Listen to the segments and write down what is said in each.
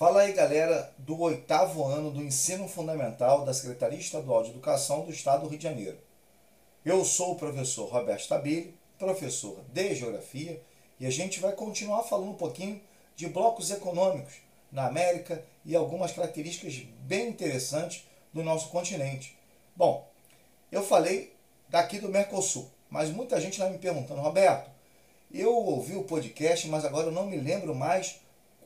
Fala aí, galera, do oitavo ano do ensino fundamental da Secretaria Estadual de Educação do Estado do Rio de Janeiro. Eu sou o professor Roberto Stabile, professor de Geografia, e a gente vai continuar falando um pouquinho de blocos econômicos na América e algumas características bem interessantes do nosso continente. Bom, eu falei daqui do Mercosul, mas muita gente está me perguntando, Roberto, eu ouvi o podcast, mas agora eu não me lembro mais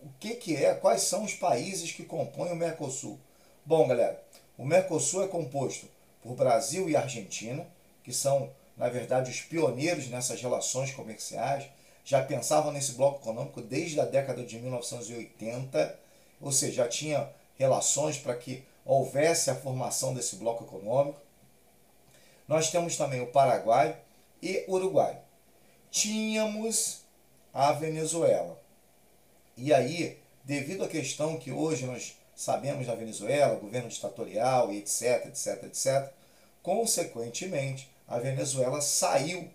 o que, que é, quais são os países que compõem o Mercosul. Bom, galera, o Mercosul é composto por Brasil e Argentina, que são, na verdade, os pioneiros nessas relações comerciais, já pensavam nesse bloco econômico desde a década de 1980, ou seja, já tinha relações para que houvesse a formação desse bloco econômico. Nós temos também o Paraguai e Uruguai. Tínhamos a Venezuela. E aí, devido à questão que hoje nós sabemos da Venezuela, governo ditatorial e etc, etc, etc, consequentemente, a Venezuela saiu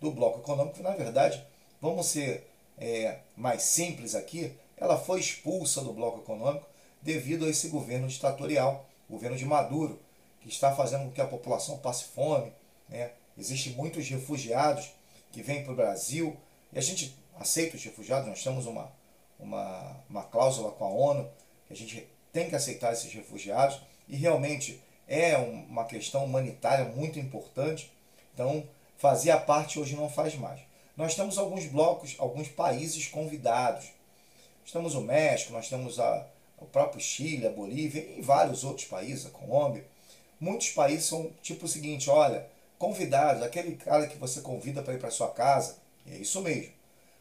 do bloco econômico. Na verdade, vamos ser é, mais simples aqui, ela foi expulsa do bloco econômico devido a esse governo ditatorial, governo de Maduro, que está fazendo com que a população passe fome. Né? Existem muitos refugiados que vêm para o Brasil e a gente aceita os refugiados, nós temos uma uma, uma cláusula com a ONU, que a gente tem que aceitar esses refugiados, e realmente é uma questão humanitária muito importante, então fazia parte, hoje não faz mais. Nós temos alguns blocos, alguns países convidados. Nós temos o México, nós temos a, o próprio Chile, a Bolívia e vários outros países, a Colômbia. Muitos países são tipo o seguinte, olha, convidados, aquele cara que você convida para ir para sua casa, é isso mesmo.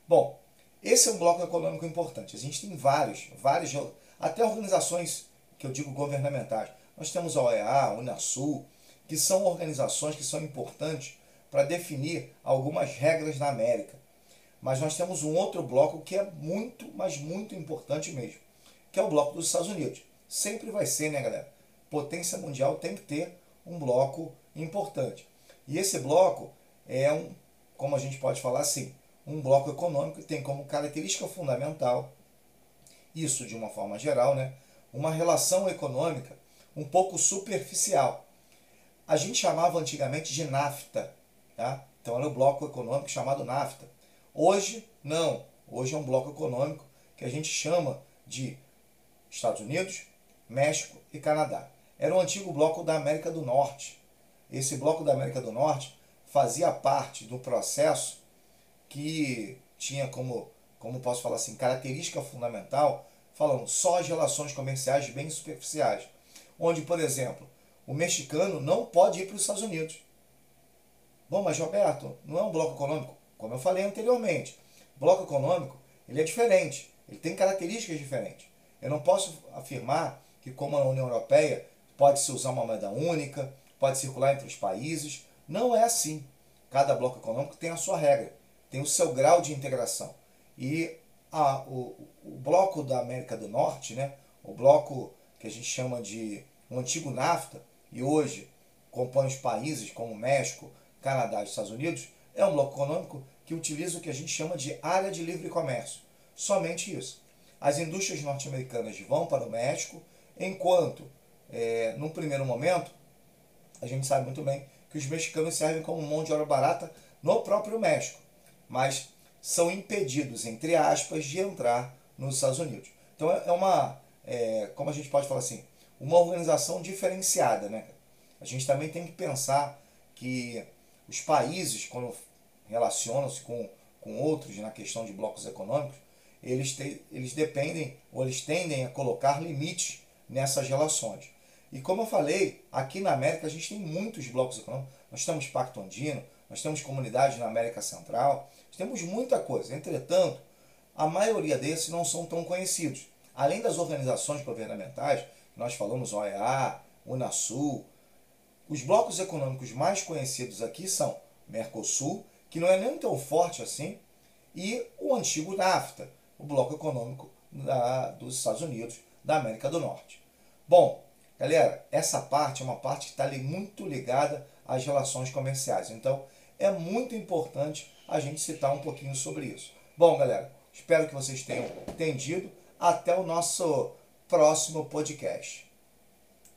Bom, esse é um bloco econômico importante. A gente tem vários, vários, até organizações que eu digo governamentais. Nós temos a OEA, a Unasul, que são organizações que são importantes para definir algumas regras na América. Mas nós temos um outro bloco que é muito, mas muito importante mesmo, que é o bloco dos Estados Unidos. Sempre vai ser, né, galera? Potência mundial tem que ter um bloco importante. E esse bloco é um, como a gente pode falar assim, um bloco econômico tem como característica fundamental, isso de uma forma geral, né, uma relação econômica um pouco superficial. A gente chamava antigamente de NAFTA, tá? então era o bloco econômico chamado NAFTA. Hoje, não. Hoje é um bloco econômico que a gente chama de Estados Unidos, México e Canadá. Era o antigo bloco da América do Norte. Esse bloco da América do Norte fazia parte do processo que tinha como, como posso falar assim, característica fundamental, falando só as relações comerciais bem superficiais. Onde, por exemplo, o mexicano não pode ir para os Estados Unidos. Bom, mas Roberto, não é um bloco econômico? Como eu falei anteriormente, bloco econômico ele é diferente, ele tem características diferentes. Eu não posso afirmar que, como a União Europeia, pode-se usar uma moeda única, pode circular entre os países. Não é assim. Cada bloco econômico tem a sua regra tem o seu grau de integração. E a, o, o bloco da América do Norte, né, o bloco que a gente chama de o antigo NAFTA, e hoje compõe os países como México, Canadá e Estados Unidos, é um bloco econômico que utiliza o que a gente chama de área de livre comércio. Somente isso. As indústrias norte-americanas vão para o México, enquanto, é, num primeiro momento, a gente sabe muito bem que os mexicanos servem como mão de obra barata no próprio México mas são impedidos, entre aspas, de entrar nos Estados Unidos. Então é, é uma, é, como a gente pode falar assim, uma organização diferenciada. Né? A gente também tem que pensar que os países, quando relacionam-se com, com outros na questão de blocos econômicos, eles, te, eles dependem ou eles tendem a colocar limites nessas relações. E como eu falei, aqui na América a gente tem muitos blocos econômicos. Nós temos Pacto Andino, nós temos comunidades na América Central, temos muita coisa. Entretanto, a maioria desses não são tão conhecidos. Além das organizações governamentais, nós falamos OEA, Unasul, os blocos econômicos mais conhecidos aqui são Mercosul, que não é nem tão forte assim, e o antigo NAFTA, o bloco econômico da, dos Estados Unidos, da América do Norte. Bom, galera, essa parte é uma parte que está muito ligada às relações comerciais. Então, é muito importante a gente citar um pouquinho sobre isso. Bom, galera, espero que vocês tenham entendido. Até o nosso próximo podcast.